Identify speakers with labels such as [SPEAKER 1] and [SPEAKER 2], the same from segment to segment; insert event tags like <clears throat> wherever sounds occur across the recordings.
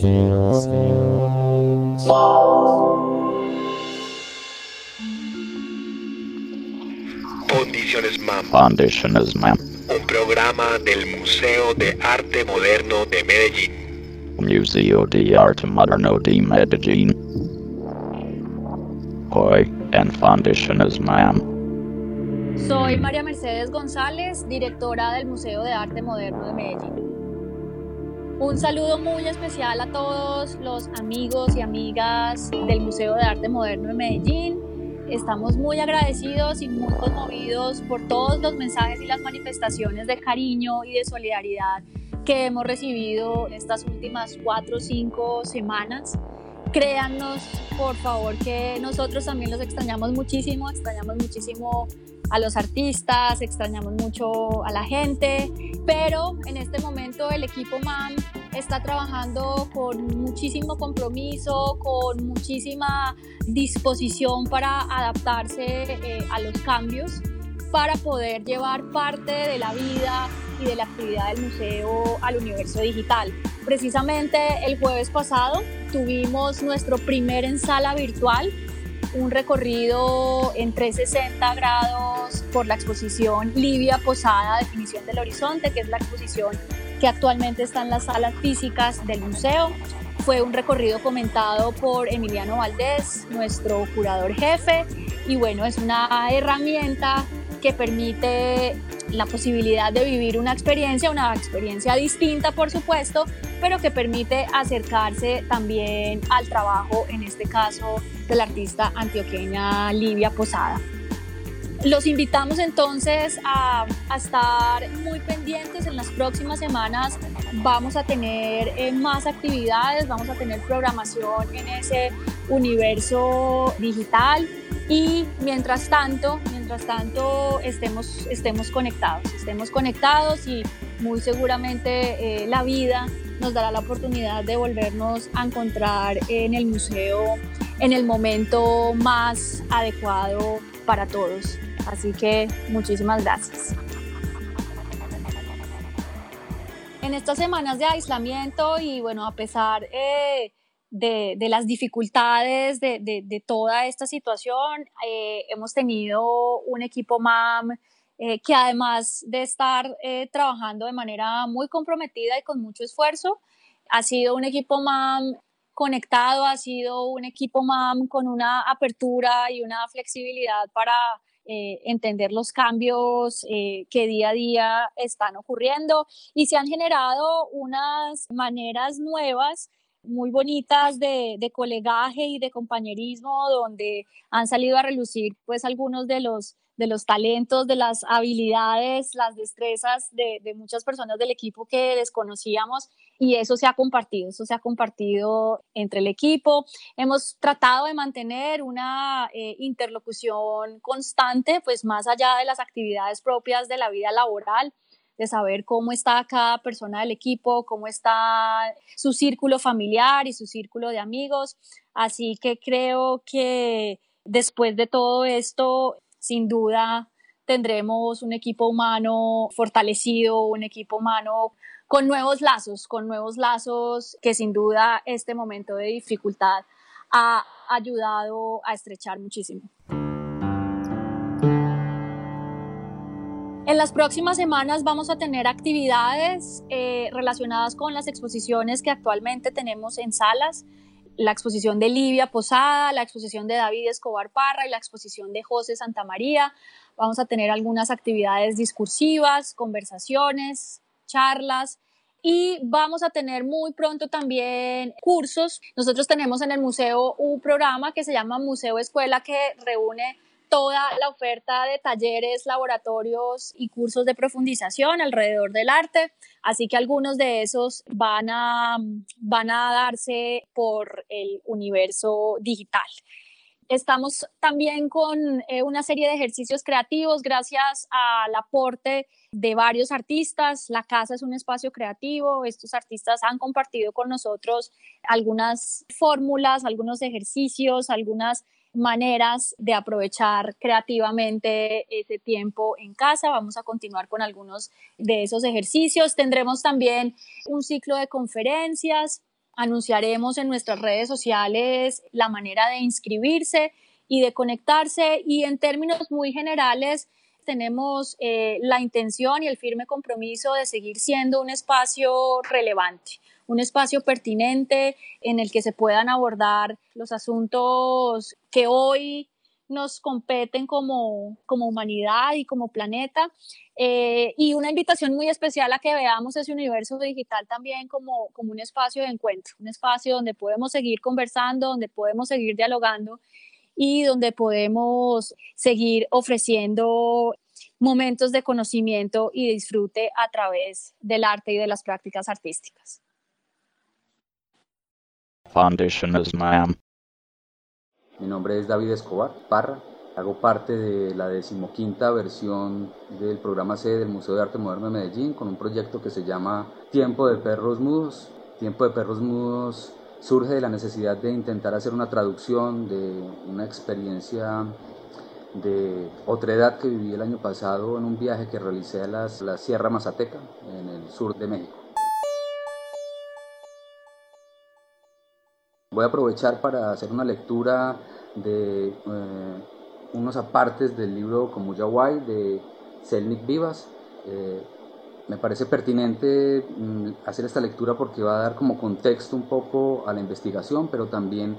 [SPEAKER 1] Condiciones MAM.
[SPEAKER 2] Condiciones MAM.
[SPEAKER 1] Un programa del Museo de Arte Moderno de Medellín.
[SPEAKER 2] Museo de Arte Moderno de Medellín. Hoy en Condiciones MAM.
[SPEAKER 3] Soy María Mercedes González, directora del Museo de Arte Moderno de Medellín. Un saludo muy especial a todos los amigos y amigas del Museo de Arte Moderno de Medellín. Estamos muy agradecidos y muy conmovidos por todos los mensajes y las manifestaciones de cariño y de solidaridad que hemos recibido en estas últimas cuatro o cinco semanas. Créannos, por favor, que nosotros también los extrañamos muchísimo, extrañamos muchísimo a los artistas, extrañamos mucho a la gente, pero en este momento el equipo MAM está trabajando con muchísimo compromiso, con muchísima disposición para adaptarse eh, a los cambios, para poder llevar parte de la vida y de la actividad del museo al universo digital. Precisamente el jueves pasado tuvimos nuestro primer en sala virtual un recorrido en 360 grados por la exposición Livia Posada, Definición del Horizonte, que es la exposición que actualmente está en las salas físicas del museo. Fue un recorrido comentado por Emiliano Valdés, nuestro curador jefe, y bueno, es una herramienta que permite la posibilidad de vivir una experiencia, una experiencia distinta por supuesto, pero que permite acercarse también al trabajo, en este caso, de la artista antioqueña Livia Posada. Los invitamos entonces a, estar muy pendientes en las próximas semanas. Vamos a tener eh, más actividades, vamos a tener programación en ese universo digital y mientras tanto, mientras tanto estemos, estemos conectados, estemos conectados y muy seguramente eh, la vida nos dará la oportunidad de volvernos a encontrar en el museo en el momento más adecuado para todos. Así que muchísimas gracias. En estas semanas de aislamiento y bueno, a pesar eh, de, las dificultades de, toda esta situación, eh, hemos tenido un equipo MAM eh, que además de estar trabajando de manera muy comprometida y con mucho esfuerzo, ha sido un equipo MAM conectado, ha sido un equipo MAM con una apertura y una flexibilidad para eh, entender los cambios eh, que día a día están ocurriendo. Y se han generado unas maneras nuevas muy bonitas de, de, colegaje y de compañerismo donde han salido a relucir pues algunos de los de los talentos, de las habilidades, las destrezas de, muchas personas del equipo que desconocíamos y eso se ha compartido, eso se ha compartido entre el equipo. Hemos tratado de mantener una eh, interlocución constante, pues más allá de las actividades propias de la vida laboral de saber cómo está cada persona del equipo, cómo está su círculo familiar y su círculo de amigos. Así que creo que después de todo esto sin duda tendremos un equipo humano fortalecido, un equipo humano con nuevos lazos, con nuevos lazos que sin duda este momento de dificultad ha ayudado a estrechar muchísimo. En las próximas semanas vamos a tener actividades eh, relacionadas con las exposiciones que actualmente tenemos en salas la exposición de Livia Posada, la exposición de David Escobar Parra y la exposición de José Santa María. Vamos a tener algunas actividades discursivas, conversaciones, charlas y vamos a tener muy pronto también cursos. Nosotros tenemos en el museo un programa que se llama Museo Escuela que reúne toda la oferta de talleres, laboratorios y cursos de profundización alrededor del arte. Así que algunos de esos van a, van a darse por el universo digital. Estamos también con eh, una serie de ejercicios creativos gracias al aporte de varios artistas. La casa es un espacio creativo. Estos artistas han compartido con nosotros algunas fórmulas, algunos ejercicios, algunas maneras de aprovechar creativamente ese tiempo en casa. Vamos a continuar con algunos de esos ejercicios. Tendremos también un ciclo de conferencias anunciaremos en nuestras redes sociales la manera de inscribirse y de conectarse y en términos muy generales tenemos eh, la intención y el firme compromiso de seguir siendo un espacio relevante, un espacio pertinente en el que se puedan abordar los asuntos que hoy nos competen como, como humanidad y como planeta. Eh, y una invitación muy especial a que veamos ese universo digital también como, como un espacio de encuentro, un espacio donde podemos seguir conversando, donde podemos seguir dialogando y donde podemos seguir ofreciendo momentos de conocimiento y disfrute a través del arte y de las prácticas artísticas.
[SPEAKER 2] Foundation is ma'am.
[SPEAKER 4] Mi nombre es David Escobar Parra. Hago parte de la decimoquinta versión del programa C del Museo de Arte Moderno de Medellín con un proyecto que se llama Tiempo de Perros Mudos. Tiempo de Perros Mudos surge de la necesidad de intentar hacer una traducción de una experiencia de otra edad que viví el año pasado en un viaje que realicé a la Sierra Mazateca, en el sur de México. Voy a aprovechar para hacer una lectura de eh, unos apartes del libro Yaguay de Selnik Vivas. Eh, me parece pertinente mm, hacer esta lectura porque va a dar como contexto un poco a la investigación, pero también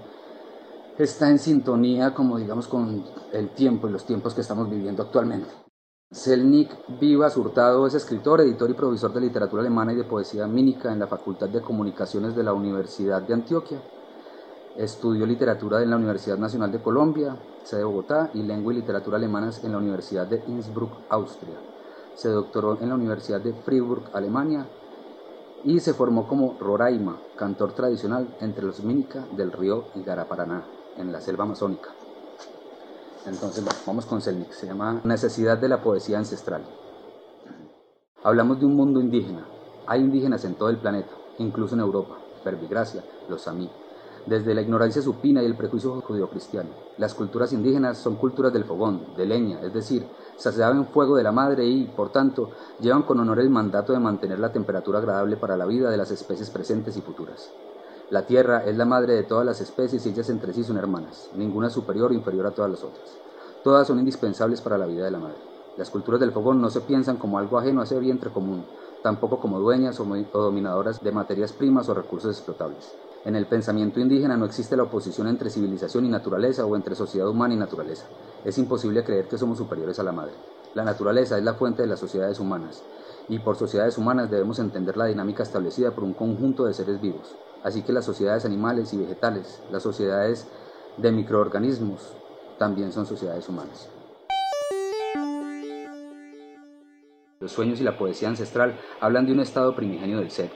[SPEAKER 4] está en sintonía, como digamos, con el tiempo y los tiempos que estamos viviendo actualmente. Selnik Vivas Hurtado es escritor, editor y profesor de literatura alemana y de poesía mínica en la Facultad de Comunicaciones de la Universidad de Antioquia. Estudió literatura en la Universidad Nacional de Colombia, sede de Bogotá, y lengua y literatura alemanas en la Universidad de Innsbruck, Austria. Se doctoró en la Universidad de Fribourg, Alemania, y se formó como Roraima, cantor tradicional entre los Mínica del río Igaraparaná, en la selva amazónica. Entonces, vamos con Selnik. Se llama Necesidad de la poesía ancestral. Hablamos de un mundo indígena. Hay indígenas en todo el planeta, incluso en Europa. Verbigracia, los Samí, desde la ignorancia supina y el prejuicio judío-cristiano. Las culturas indígenas son culturas del fogón, de leña, es decir, saciaban fuego de la madre y, por tanto, llevan con honor el mandato de mantener la temperatura agradable para la vida de las especies presentes y futuras. La tierra es la madre de todas las especies y ellas entre sí son hermanas, ninguna superior o inferior a todas las otras. Todas son indispensables para la vida de la madre. Las culturas del fogón no se piensan como algo ajeno a ese vientre común, tampoco como dueñas o dominadoras de materias primas o recursos explotables. En el pensamiento indígena no existe la oposición entre civilización y naturaleza o entre sociedad humana y naturaleza. Es imposible creer que somos superiores a la madre. La naturaleza es la fuente de las sociedades humanas, y por sociedades humanas debemos entender la dinámica establecida por un conjunto de seres vivos. Así que las sociedades animales y vegetales, las sociedades de microorganismos, también son sociedades humanas. Los sueños y la poesía ancestral hablan de un estado primigenio del ser,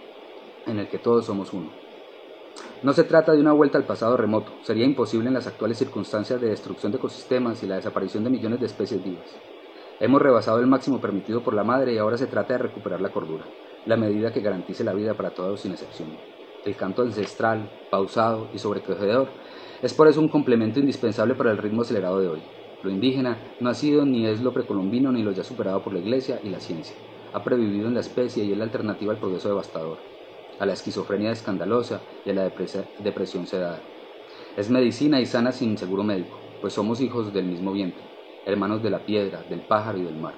[SPEAKER 4] en el que todos somos uno. No se trata de una vuelta al pasado remoto, sería imposible en las actuales circunstancias de destrucción de ecosistemas y la desaparición de millones de especies vivas. Hemos rebasado el máximo permitido por la madre y ahora se trata de recuperar la cordura, la medida que garantice la vida para todos sin excepción. El canto ancestral, pausado y sobrecogedor, es por eso un complemento indispensable para el ritmo acelerado de hoy. Lo indígena no ha sido ni es lo precolombino ni lo ya superado por la iglesia y la ciencia. Ha previvido en la especie y es la alternativa al progreso devastador a la esquizofrenia escandalosa y a la depresión sedada. Es medicina y sana sin seguro médico, pues somos hijos del mismo viento, hermanos de la piedra, del pájaro y del mar.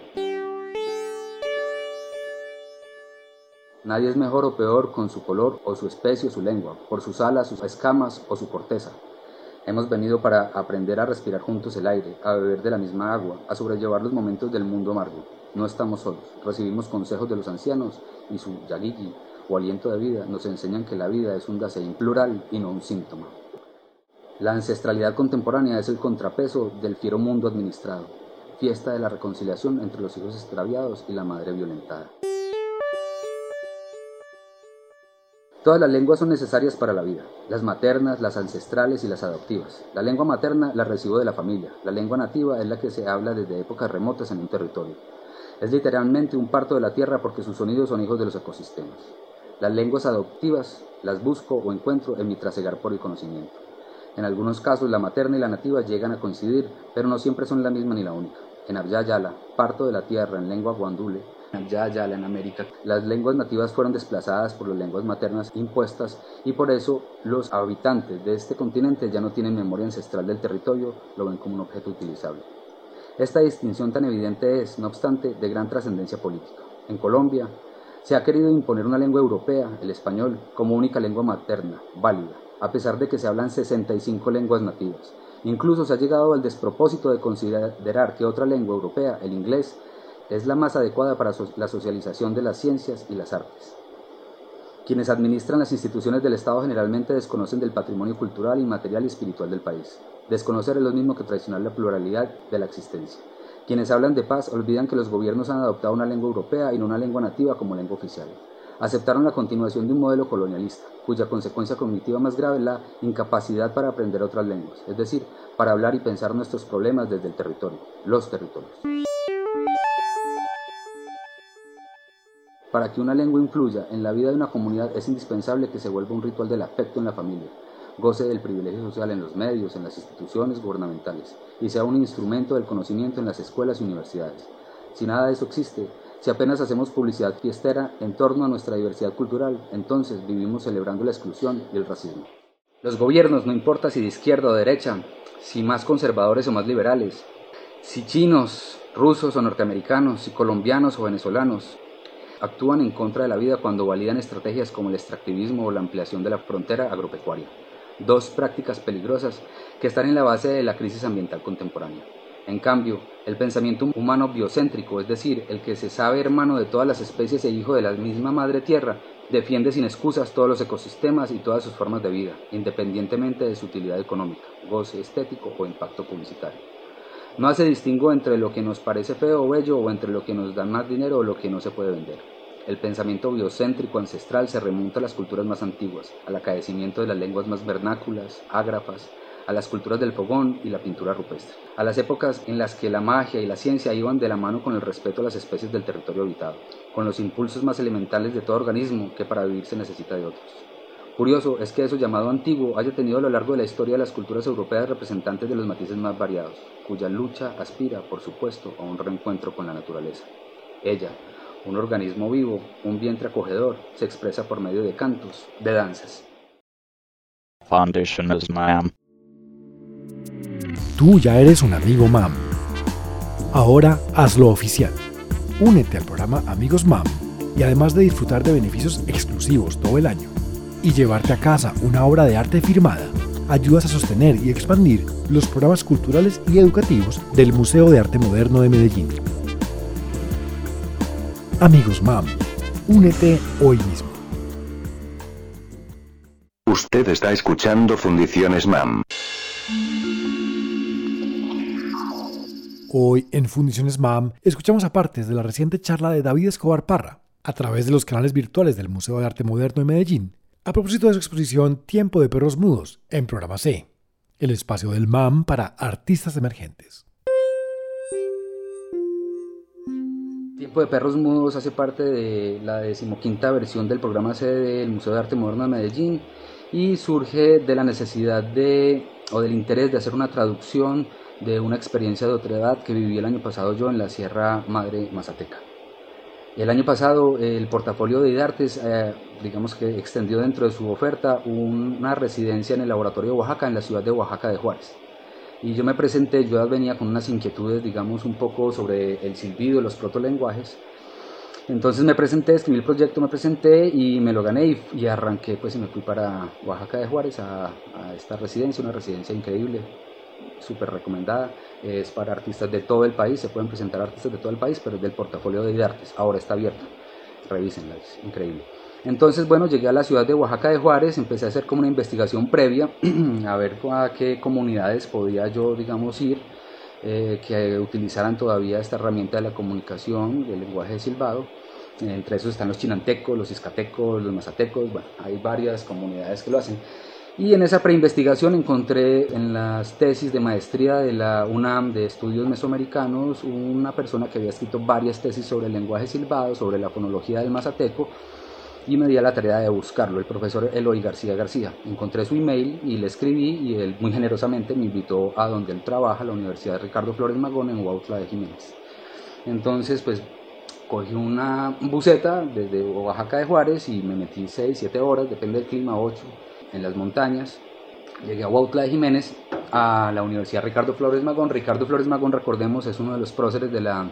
[SPEAKER 4] Nadie es mejor o peor con su color o su especie o su lengua, por sus alas, sus escamas o su corteza. Hemos venido para aprender a respirar juntos el aire, a beber de la misma agua, a sobrellevar los momentos del mundo amargo. No estamos solos, recibimos consejos de los ancianos y su yagigi o aliento de vida nos enseñan que la vida es un dasein plural y no un síntoma. La ancestralidad contemporánea es el contrapeso del fiero mundo administrado, fiesta de la reconciliación entre los hijos extraviados y la madre violentada. Todas las lenguas son necesarias para la vida, las maternas, las ancestrales y las adoptivas. La lengua materna la recibo de la familia, la lengua nativa es la que se habla desde épocas remotas en un territorio. Es literalmente un parto de la tierra porque sus sonidos son hijos de los ecosistemas. Las lenguas adoptivas las busco o encuentro en mi trasegar por el conocimiento. En algunos casos la materna y la nativa llegan a coincidir, pero no siempre son la misma ni la única. En Abyayala, parto de la tierra en lengua guandule, ya ya en América. Las lenguas nativas fueron desplazadas por las lenguas maternas impuestas y por eso los habitantes de este continente ya no tienen memoria ancestral del territorio, lo ven como un objeto utilizable. Esta distinción tan evidente es, no obstante, de gran trascendencia política. En Colombia se ha querido imponer una lengua europea, el español, como única lengua materna, válida, a pesar de que se hablan 65 lenguas nativas. Incluso se ha llegado al despropósito de considerar que otra lengua europea, el inglés, es la más adecuada para la socialización de las ciencias y las artes. Quienes administran las instituciones del Estado generalmente desconocen del patrimonio cultural, inmaterial y espiritual del país. Desconocer es lo mismo que traicionar la pluralidad de la existencia. Quienes hablan de paz olvidan que los gobiernos han adoptado una lengua europea y no una lengua nativa como lengua oficial. Aceptaron la continuación de un modelo colonialista, cuya consecuencia cognitiva más grave es la incapacidad para aprender otras lenguas, es decir, para hablar y pensar nuestros problemas desde el territorio, los territorios. Para que una lengua influya en la vida de una comunidad es indispensable que se vuelva un ritual del afecto en la familia, goce del privilegio social en los medios, en las instituciones gubernamentales, y sea un instrumento del conocimiento en las escuelas y universidades. Si nada de eso existe, si apenas hacemos publicidad fiestera en torno a nuestra diversidad cultural, entonces vivimos celebrando la exclusión y el racismo. Los gobiernos, no importa si de izquierda o derecha, si más conservadores o más liberales, si chinos, rusos o norteamericanos, si colombianos o venezolanos, actúan en contra de la vida cuando validan estrategias como el extractivismo o la ampliación de la frontera agropecuaria, dos prácticas peligrosas que están en la base de la crisis ambiental contemporánea. En cambio, el pensamiento humano biocéntrico, es decir, el que se sabe hermano de todas las especies e hijo de la misma madre tierra, defiende sin excusas todos los ecosistemas y todas sus formas de vida, independientemente de su utilidad económica, goce estético o impacto publicitario. No hace distingo entre lo que nos parece feo o bello o entre lo que nos da más dinero o lo que no se puede vender. El pensamiento biocéntrico ancestral se remonta a las culturas más antiguas, al acaecimiento de las lenguas más vernáculas, ágrafas, a las culturas del fogón y la pintura rupestre, a las épocas en las que la magia y la ciencia iban de la mano con el respeto a las especies del territorio habitado, con los impulsos más elementales de todo organismo que para vivir se necesita de otros. Curioso es que eso llamado antiguo haya tenido a lo largo de la historia de las culturas europeas representantes de los matices más variados, cuya lucha aspira, por supuesto, a un reencuentro con la naturaleza. Ella, un organismo vivo, un vientre acogedor, se expresa por medio de cantos, de danzas.
[SPEAKER 2] Foundation is
[SPEAKER 5] Tú ya eres un amigo MAM. Ahora hazlo oficial. Únete al programa Amigos MAM y además de disfrutar de beneficios exclusivos todo el año y llevarte a casa una obra de arte firmada, ayudas a sostener y expandir los programas culturales y educativos del Museo de Arte Moderno de Medellín. Amigos MAM, únete hoy mismo.
[SPEAKER 6] Usted está escuchando Fundiciones MAM.
[SPEAKER 5] Hoy en Fundiciones MAM escuchamos a partes de la reciente charla de David Escobar Parra a través de los canales virtuales del Museo de Arte Moderno de Medellín a propósito de su exposición Tiempo de Perros Mudos en Programa C, el espacio del MAM para artistas emergentes.
[SPEAKER 4] Tiempo de Perros Mudos hace parte de la decimoquinta versión del programa C del Museo de Arte Moderno de Medellín y surge de la necesidad de o del interés de hacer una traducción de una experiencia de otra edad que viví el año pasado yo en la Sierra Madre Mazateca. El año pasado el portafolio de IDARTES, eh, digamos que extendió dentro de su oferta una residencia en el laboratorio de Oaxaca, en la ciudad de Oaxaca de Juárez. Y yo me presenté, yo venía con unas inquietudes, digamos, un poco sobre el silbido, los protolenguajes. Entonces me presenté, escribí el proyecto, me presenté y me lo gané y, arranqué, pues y me fui para Oaxaca de Juárez a esta residencia, una residencia increíble, súper recomendada. Es para artistas de todo el país, se pueden presentar artistas de todo el país, pero es del portafolio de artes. Ahora está abierto, revísenla, es increíble. Entonces, bueno, llegué a la ciudad de Oaxaca de Juárez, empecé a hacer como una investigación previa, <clears throat> a ver a qué comunidades podía yo, digamos, ir, eh, que utilizaran todavía esta herramienta de la comunicación, del lenguaje de silbado. Entre esos están los chinantecos, los iscatecos, los mazatecos, bueno, hay varias comunidades que lo hacen. Y en esa preinvestigación encontré en las tesis de maestría de la UNAM de Estudios Mesoamericanos una persona que había escrito varias tesis sobre el lenguaje silbado, sobre la fonología del mazateco, y me di a la tarea de buscarlo, el profesor Eloy García García. Encontré su email y le escribí y él muy generosamente me invitó a donde él trabaja, la Universidad de Ricardo Flores Magón en Huautla de Jiménez. Entonces, pues cogí una buseta desde Oaxaca de Juárez y me metí 6, 7 horas, depende del clima, 8, en las montañas. Llegué a Huautla de Jiménez, a la Universidad Ricardo Flores Magón. Ricardo Flores Magón, recordemos, es uno de los próceres de la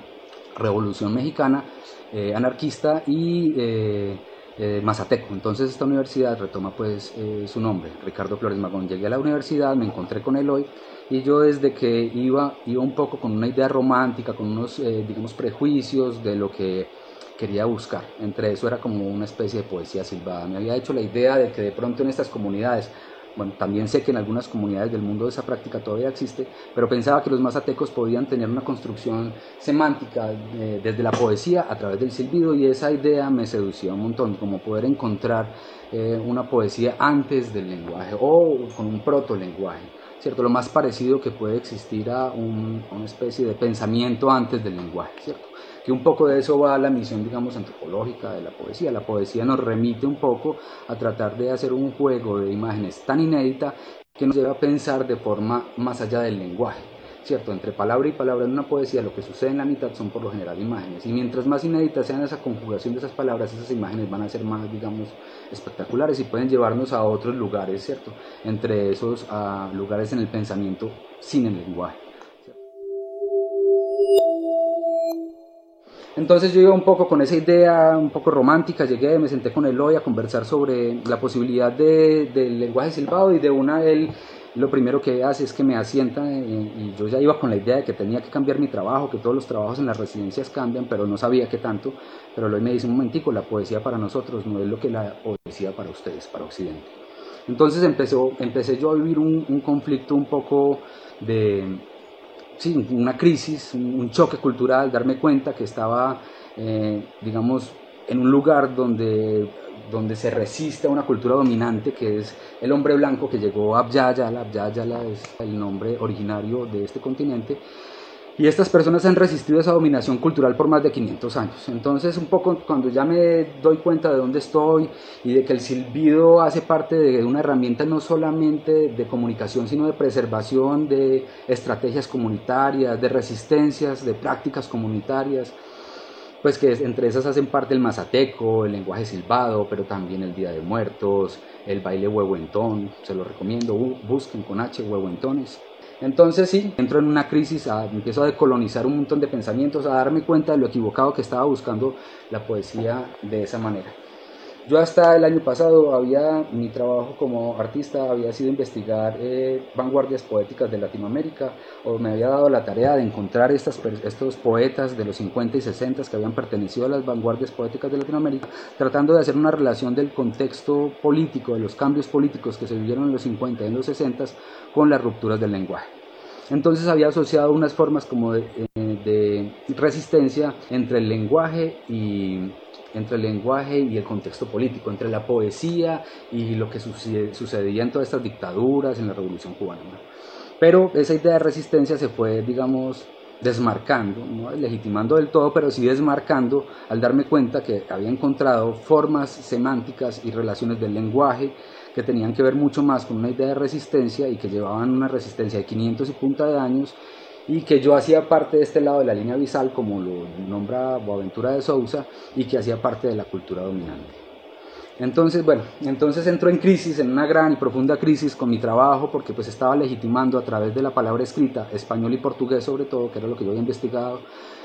[SPEAKER 4] Revolución Mexicana, eh, anarquista y eh, eh, mazateco. Entonces esta universidad retoma pues su nombre, Ricardo Flores Magón. Llegué a la universidad, me encontré con él hoy y yo desde que iba, iba un poco con una idea romántica, con unos, digamos, prejuicios de lo que quería buscar. Entre eso era como una especie de poesía silbada. Me había hecho la idea de que de pronto en estas comunidades bueno, también sé que en algunas comunidades del mundo esa práctica todavía existe, pero pensaba que los mazatecos podían tener una construcción semántica eh, desde la poesía a través del silbido y esa idea me seducía un montón, como poder encontrar eh, una poesía antes del lenguaje o con un proto-lenguaje, ¿cierto? Lo más parecido que puede existir a, a una especie de pensamiento antes del lenguaje, ¿cierto? Que un poco de eso va la misión, digamos, antropológica de la poesía. La poesía nos remite un poco a tratar de hacer un juego de imágenes tan inédita que nos lleva a pensar de forma más allá del lenguaje. ¿Cierto? Entre palabra y palabra en una poesía lo que sucede en la mitad son por lo general imágenes. Y mientras más inéditas sean esa conjugación de esas palabras, esas imágenes van a ser más, digamos, espectaculares y pueden llevarnos a otros lugares, ¿cierto? Entre esos a lugares en el pensamiento sin el lenguaje. Entonces yo iba un poco con esa idea un poco romántica, llegué, me senté con Eloy a conversar sobre la posibilidad de, del lenguaje silbado y de una él lo primero que hace es que me asienta y yo ya iba con la idea de que tenía que cambiar mi trabajo, que todos los trabajos en las residencias cambian, pero no sabía qué tanto. Pero Eloy me dice un momentico, la poesía para nosotros no es lo que la poesía para ustedes, para Occidente. Entonces empezó, empecé yo a vivir un conflicto un poco de sí, una crisis, un choque cultural, darme cuenta que estaba, eh, digamos, en un lugar donde, donde se resiste a una cultura dominante que es el hombre blanco que llegó a Abya Abya es el nombre originario de este continente, y estas personas han resistido esa dominación cultural por más de 500 años. Entonces, un poco cuando ya me doy cuenta de dónde estoy y de que el silbido hace parte de una herramienta no solamente de comunicación, sino de preservación de estrategias comunitarias, de resistencias, de prácticas comunitarias, pues que entre esas hacen parte el mazateco, el lenguaje silbado, pero también el Día de Muertos, el baile huehuentón, se lo recomiendo, busquen con H huehuentones entonces sí, entro en una crisis, empiezo a decolonizar un montón de pensamientos, a darme cuenta de lo equivocado que estaba buscando la poesía de esa manera. Yo hasta el año pasado había, mi trabajo como artista había sido investigar eh, vanguardias poéticas de Latinoamérica, o me había dado la tarea de encontrar estas, estos poetas de los 50 y 60 que habían pertenecido a las vanguardias poéticas de Latinoamérica, tratando de hacer una relación del contexto político, de los cambios políticos que se vivieron en los 50 y en los 60 con las rupturas del lenguaje. Entonces había asociado unas formas como de, eh, de resistencia entre el lenguaje y entre el lenguaje y el contexto político, entre la poesía y lo que sucedía en todas estas dictaduras, en la Revolución Cubana. Pero esa idea de resistencia se fue, digamos, desmarcando, no legitimando del todo, pero sí desmarcando al darme cuenta que había encontrado formas semánticas y relaciones del lenguaje que tenían que ver mucho más con una idea de resistencia y que llevaban una resistencia de 500 y punta de años y que yo hacía parte de este lado de la línea visal, como lo nombra Boaventura de Sousa, y que hacía parte de la cultura dominante. Entonces, bueno, entonces entro en crisis, en una gran y profunda crisis con mi trabajo, porque pues estaba legitimando a través de la palabra escrita, español y portugués sobre todo, que era lo que yo había investigado,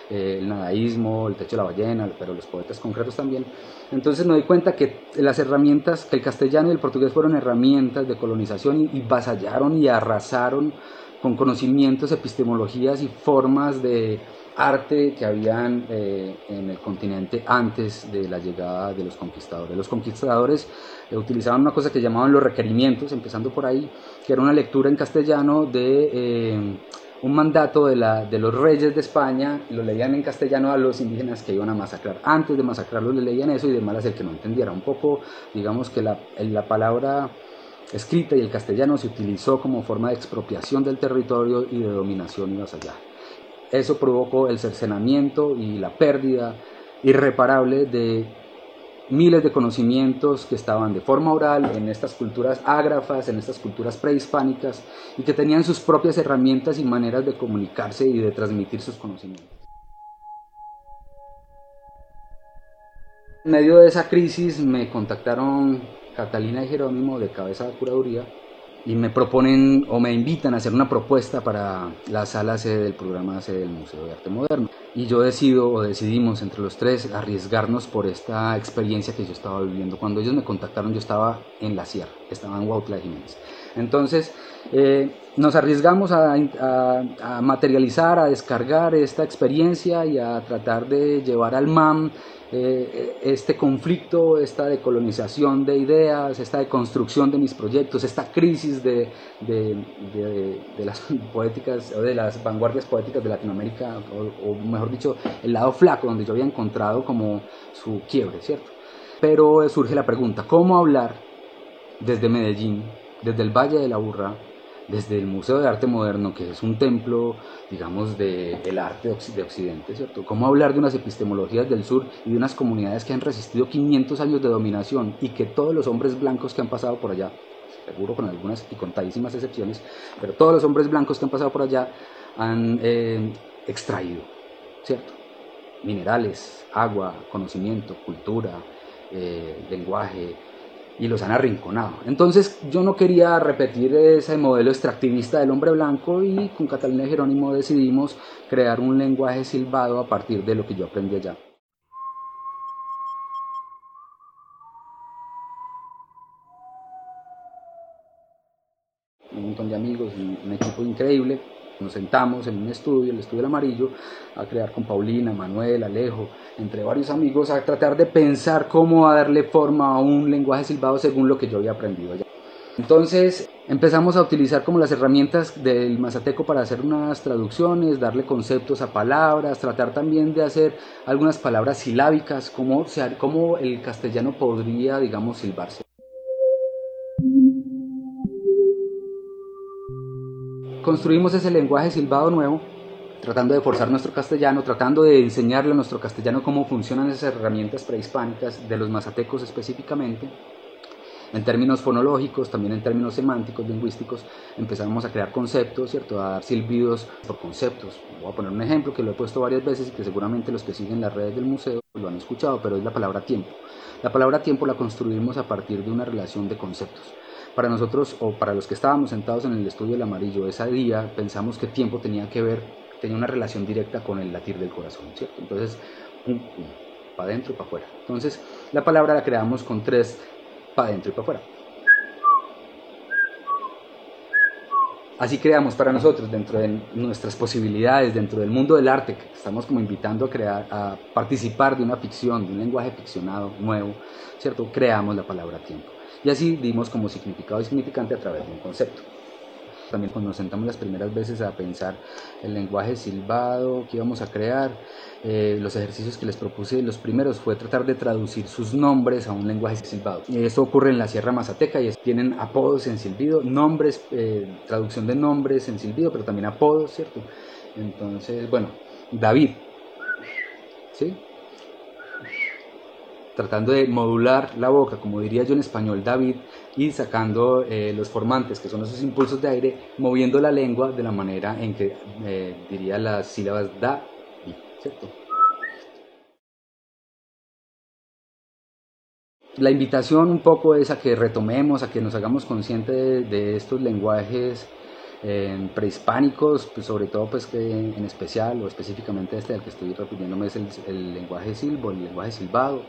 [SPEAKER 4] eh, el nadaísmo, el techo de la ballena, pero los poetas concretos también. Entonces me doy cuenta que las herramientas, que el castellano y el portugués fueron herramientas de colonización y, y vasallaron y arrasaron con conocimientos, epistemologías y formas de arte que habían eh, en el continente antes de la llegada de los conquistadores. Los conquistadores eh, utilizaban una cosa que llamaban los requerimientos, empezando por ahí, que era una lectura en castellano de eh, un mandato de, la, de, los reyes de España, lo leían en castellano a los indígenas que iban a masacrar. Antes de masacrarlos le leían eso y de malas el que no entendiera. Un poco, digamos que la, la palabra escrita y el castellano se utilizó como forma de expropiación del territorio y de dominación y vasallaje. Eso provocó el cercenamiento y la pérdida irreparable de miles de conocimientos que estaban de forma oral en estas culturas ágrafas, en estas culturas prehispánicas y que tenían sus propias herramientas y maneras de comunicarse y de transmitir sus conocimientos. En medio de esa crisis me contactaron Catalina y Jerónimo de Cabeza de Curaduría y me proponen o me invitan a hacer una propuesta para la sala sede del programa sede del Museo de Arte Moderno. Y yo decido o decidimos entre los tres arriesgarnos por esta experiencia que yo estaba viviendo. Cuando ellos me contactaron yo estaba en la sierra, estaba en Huautla Jiménez. Entonces eh, nos arriesgamos a, a, materializar, a descargar esta experiencia y a tratar de llevar al MAM eh, este conflicto, esta decolonización de ideas, esta deconstrucción de mis proyectos, esta crisis de, las <laughs> poéticas o de las vanguardias poéticas de Latinoamérica, o, mejor dicho, el lado flaco donde yo había encontrado como su quiebre, ¿cierto? Pero surge la pregunta, ¿cómo hablar desde Medellín, desde el Valle de la Burra, desde el Museo de Arte Moderno, que es un templo, digamos, del el arte de Occidente, ¿cierto? ¿Cómo hablar de unas epistemologías del sur y de unas comunidades que han resistido 500 años de dominación y que todos los hombres blancos que han pasado por allá, seguro con algunas y contadísimas excepciones, pero todos los hombres blancos que han pasado por allá han eh, extraído, ¿cierto? Minerales, agua, conocimiento, cultura, eh, lenguaje, y los han arrinconado. Entonces yo no quería repetir ese modelo extractivista del hombre blanco y con Catalina Jerónimo decidimos crear un lenguaje silbado a partir de lo que yo aprendí allá. Un montón de amigos, un equipo increíble nos sentamos en un estudio, el estudio del amarillo, a crear con Paulina, Manuel, Alejo, entre varios amigos, a tratar de pensar cómo darle forma a un lenguaje silbado según lo que yo había aprendido allá. Entonces empezamos a utilizar como las herramientas del mazateco para hacer unas traducciones, darle conceptos a palabras, tratar también de hacer algunas palabras silábicas, cómo, cómo el castellano podría, digamos, silbarse. Construimos ese lenguaje silbado nuevo, tratando de forzar nuestro castellano, tratando de enseñarle a nuestro castellano cómo funcionan esas herramientas prehispánicas, de los mazatecos específicamente. En términos fonológicos, también en términos semánticos, lingüísticos, empezamos a crear conceptos, ¿cierto? a dar silbidos por conceptos. Voy a poner un ejemplo que lo he puesto varias veces y que seguramente los que siguen las redes del museo lo han escuchado, pero es la palabra tiempo. La palabra tiempo la construimos a partir de una relación de conceptos. Para nosotros, o para los que estábamos sentados en el estudio del amarillo ese día, pensamos que tiempo tenía que ver, tenía una relación directa con el latir del corazón, ¿cierto? Entonces, para adentro y para afuera. Entonces, la palabra la creamos con tres, para adentro y para afuera. Así creamos para nosotros, dentro de nuestras posibilidades, dentro del mundo del arte, que estamos como invitando a crear, a participar de una ficción, de un lenguaje ficcionado nuevo, ¿cierto? Creamos la palabra tiempo. Y así dimos como significado y significante a través de un concepto. También cuando nos sentamos las primeras veces a pensar el lenguaje silbado que íbamos a crear, eh, los ejercicios que les propuse, los primeros fue tratar de traducir sus nombres a un lenguaje silbado. Esto ocurre en la Sierra Mazateca y tienen apodos en silbido, nombres, eh, traducción de nombres en silbido, pero también apodos, ¿cierto? Entonces, bueno, David, ¿sí? Tratando de modular la boca, como diría yo en español David, y sacando eh, los formantes, que son esos impulsos de aire, moviendo la lengua de la manera en que eh, diría las sílabas da y. La invitación un poco es a que retomemos, a que nos hagamos conscientes de, estos lenguajes eh, prehispánicos, pues sobre todo pues que en especial o específicamente este al que estoy refiriéndome es el, el lenguaje silbo, el lenguaje silbado,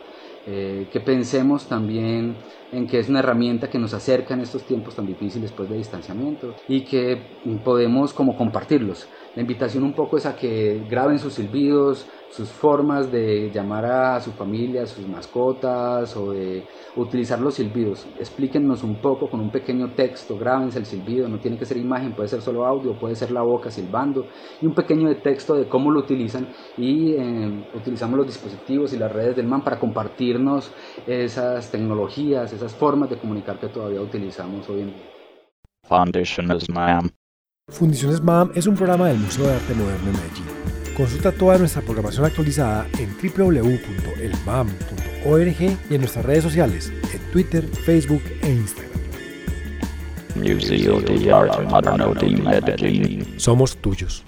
[SPEAKER 4] eh, que pensemos también en que es una herramienta que nos acerca en estos tiempos tan difíciles pues, de distanciamiento y que podemos como compartirlos. La invitación un poco es a que graben sus silbidos, sus formas de llamar a su familia, a sus mascotas o de utilizar los silbidos. Explíquenos un poco con un pequeño texto, grábense el silbido, no tiene que ser imagen, puede ser solo audio, puede ser la boca silbando y un pequeño texto de cómo lo utilizan y eh, utilizamos los dispositivos y las redes del MAN para compartirnos esas tecnologías, esas formas de comunicar que todavía utilizamos hoy en día.
[SPEAKER 2] Fundaciones MAM.
[SPEAKER 5] Fundiciones MAM es un programa del Museo de Arte Moderno de Medellín. Consulta toda nuestra programación actualizada en www.elmam.org y en nuestras redes sociales, en Twitter, Facebook e Instagram.
[SPEAKER 2] Museo de Arte Moderno de Medellín.
[SPEAKER 5] Somos tuyos.